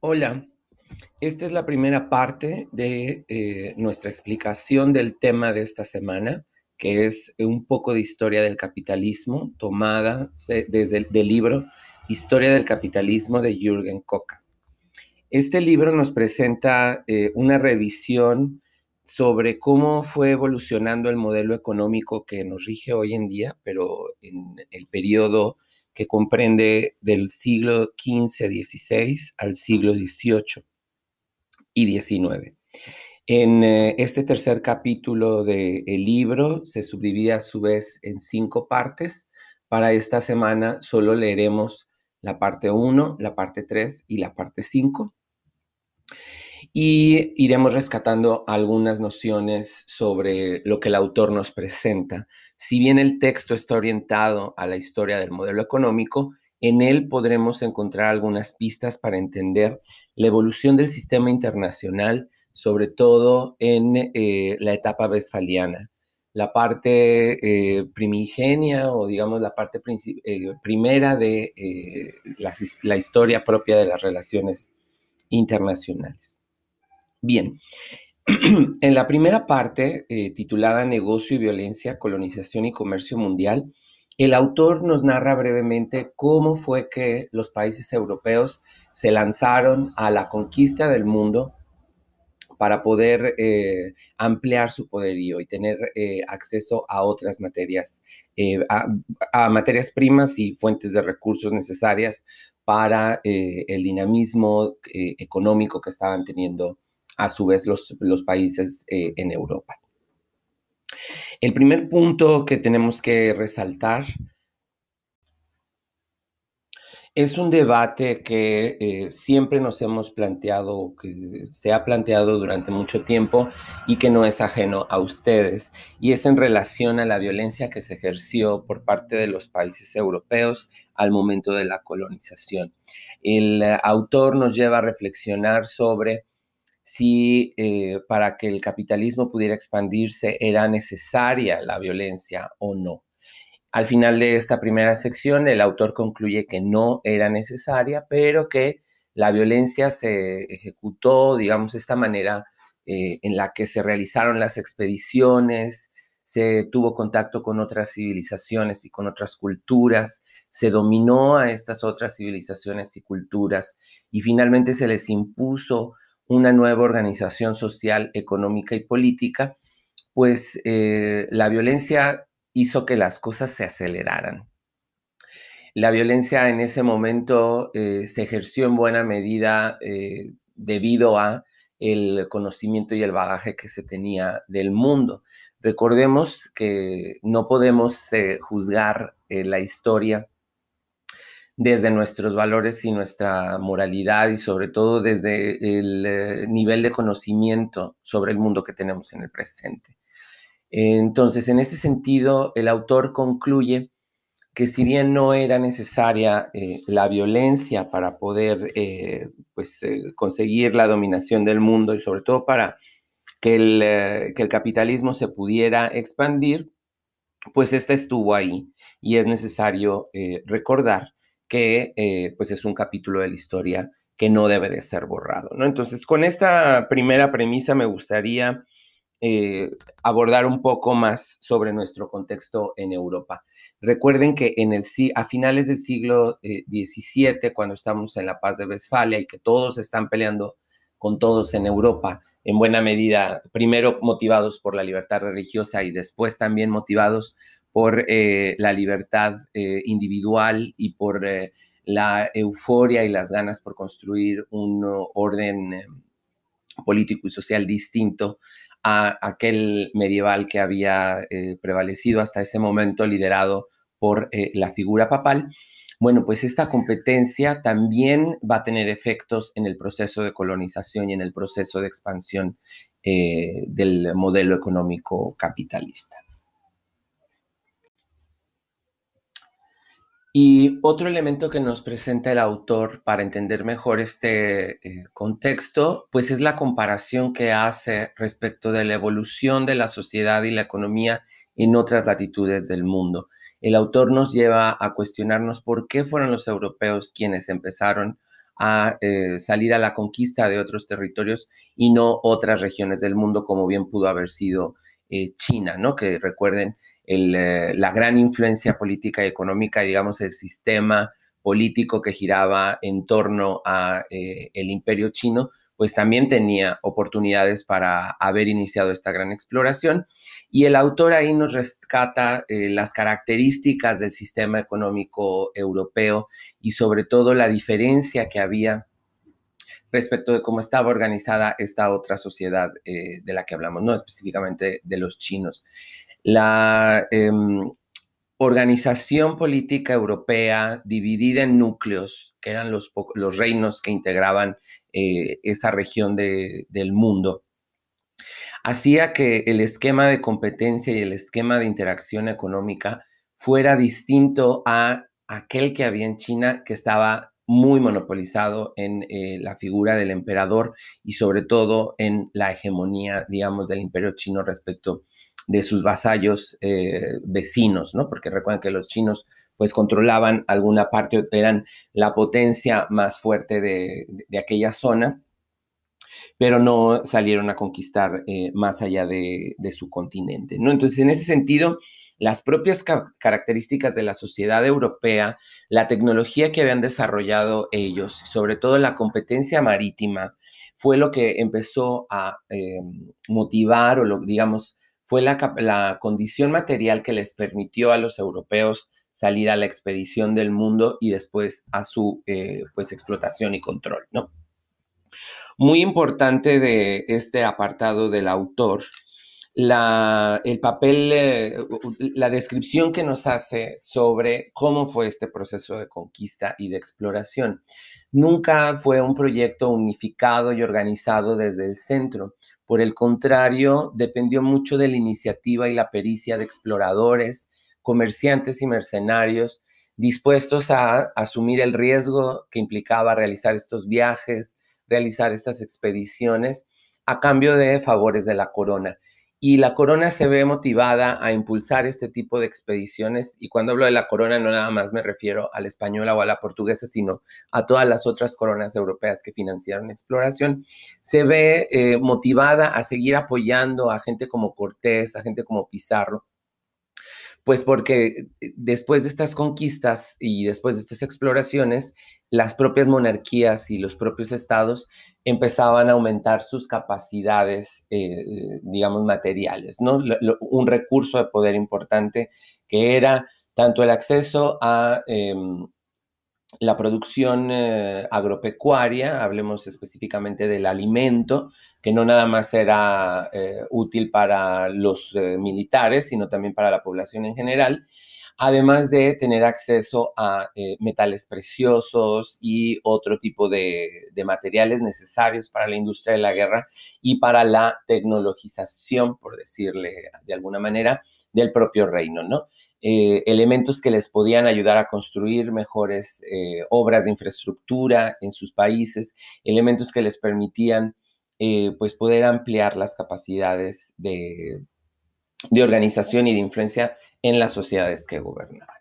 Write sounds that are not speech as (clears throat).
Hola, esta es la primera parte de eh, nuestra explicación del tema de esta semana, que es un poco de historia del capitalismo, tomada desde el libro Historia del capitalismo de Jürgen Koka. Este libro nos presenta eh, una revisión sobre cómo fue evolucionando el modelo económico que nos rige hoy en día, pero en el periodo que comprende del siglo XV-XVI al siglo XVIII y XIX. En eh, este tercer capítulo del libro se subdivide a su vez en cinco partes. Para esta semana solo leeremos la parte 1, la parte 3 y la parte 5 y iremos rescatando algunas nociones sobre lo que el autor nos presenta. Si bien el texto está orientado a la historia del modelo económico, en él podremos encontrar algunas pistas para entender la evolución del sistema internacional, sobre todo en eh, la etapa westfaliana. La parte eh, primigenia o digamos la parte eh, primera de la historia propia de las relaciones internacionales. Bien, (clears throat) en la primera parte, eh, titulada Negocio y Violencia, Colonización y Comercio Mundial, el autor nos narra brevemente cómo fue que los países europeos se lanzaron a la conquista del mundo para poder eh, ampliar su poderío y tener eh, acceso a otras materias, a, materias primas y fuentes de recursos necesarias para el dinamismo económico que estaban teniendo a su vez los, los países eh, en Europa. El primer punto que tenemos que resaltar es un debate que eh, siempre nos hemos planteado, que se ha planteado durante mucho tiempo y que no es ajeno a ustedes, y es en relación a la violencia que se ejerció por parte de los países europeos al momento de la colonización. El autor nos lleva a reflexionar sobre si eh, para que el capitalismo pudiera expandirse era necesaria la violencia o no. Al final de esta primera sección, el autor concluye que no era necesaria, pero que la violencia se ejecutó, digamos, de esta manera eh, en la que se realizaron las expediciones, se tuvo contacto con otras civilizaciones y con otras culturas, se dominó a estas otras civilizaciones y culturas y finalmente se les impuso una nueva organización social, económica y política, pues eh, la violencia hizo que las cosas se aceleraran. La violencia en ese momento eh, se ejerció en buena medida eh, debido a el conocimiento y el bagaje que se tenía del mundo. Recordemos que no podemos juzgar la historia desde nuestros valores y nuestra moralidad y sobre todo desde el eh, nivel de conocimiento sobre el mundo que tenemos en el presente. Entonces, en ese sentido, el autor concluye que si bien no era necesaria eh, la violencia para poder eh, pues, conseguir la dominación del mundo y sobre todo para que el, que el capitalismo se pudiera expandir, pues esta estuvo ahí y es necesario recordar que eh, pues es un capítulo de la historia que no debe de ser borrado, ¿no? Entonces, con esta primera premisa me gustaría eh, abordar un poco más sobre nuestro contexto en Europa. Recuerden que en el, a finales del siglo XVII, eh, cuando estamos en la paz de Westfalia y que todos están peleando con todos en Europa, en buena medida, primero motivados por la libertad religiosa y después también motivados por eh, la libertad eh, individual y por eh, la euforia y las ganas por construir un orden político y social distinto a aquel medieval que había prevalecido hasta ese momento, liderado por la figura papal. Bueno, pues esta competencia también va a tener efectos en el proceso de colonización y en el proceso de expansión del modelo económico capitalista. Y otro elemento que nos presenta el autor para entender mejor este eh, contexto, pues es la comparación que hace respecto de la evolución de la sociedad y la economía en otras latitudes del mundo. El autor nos lleva a cuestionarnos por qué fueron los europeos quienes empezaron a eh, salir a la conquista de otros territorios y no otras regiones del mundo, como bien pudo haber sido eh, China, ¿no? Que recuerden eh, la gran influencia política y económica, digamos, el sistema político que giraba en torno a el imperio chino, pues también tenía oportunidades para haber iniciado esta gran exploración. Y el autor ahí nos rescata eh, las características del sistema económico europeo y sobre todo la diferencia que había respecto de cómo estaba organizada esta otra sociedad eh, de la que hablamos, no específicamente de los chinos. La em, organización política europea dividida en núcleos, que eran los, reinos que integraban eh, esa región del mundo, hacía que el esquema de competencia y el esquema de interacción económica fuera distinto a aquel que había en China, que estaba muy monopolizado en eh, la figura del emperador y sobre todo en la hegemonía, digamos, del imperio chino respecto de sus vasallos eh, vecinos, ¿no? Porque recuerden que los chinos pues controlaban alguna parte, eran la potencia más fuerte de, aquella zona, pero no salieron a conquistar eh, más allá de, su continente, ¿no? Entonces, en ese sentido, las propias características de la sociedad europea, la tecnología que habían desarrollado ellos, sobre todo la competencia marítima, fue lo que empezó a eh, motivar o, lo, digamos, fue la, la, condición material que les permitió a los europeos salir a la expedición del mundo y después a su eh, pues, explotación y control, ¿no? Muy importante de este apartado del autor, la, el papel, eh, la descripción que nos hace sobre cómo fue este proceso de conquista y de exploración. Nunca fue un proyecto unificado y organizado desde el centro. Por el contrario, dependió mucho de la iniciativa y la pericia de exploradores, comerciantes y mercenarios dispuestos a asumir el riesgo que implicaba realizar estos viajes, realizar estas expediciones a cambio de favores de la corona. Y la corona se ve motivada a impulsar este tipo de expediciones. Y cuando hablo de la corona, no nada más me refiero a la española o a la portuguesa, sino a todas las otras coronas europeas que financiaron exploración. Se ve eh, motivada a seguir apoyando a gente como Cortés, a gente como Pizarro, pues porque eh, después de estas conquistas y después de estas exploraciones, las propias monarquías y los propios estados empezaban a aumentar sus capacidades, eh, digamos, materiales, ¿no? un recurso de poder importante que era tanto el acceso a em, la producción eh, agropecuaria, hablemos específicamente del alimento, que no nada más era eh, útil para los eh, militares, sino también para la población en general, además de tener acceso a metales preciosos y otro tipo de, de, materiales necesarios para la industria de la guerra y para la tecnologización, por decirle de alguna manera, del propio reino, ¿no? Eh, elementos que les podían ayudar a construir mejores eh, obras de infraestructura en sus países, elementos que les permitían eh, pues poder ampliar las capacidades de, de organización y de influencia en las sociedades que gobernaban.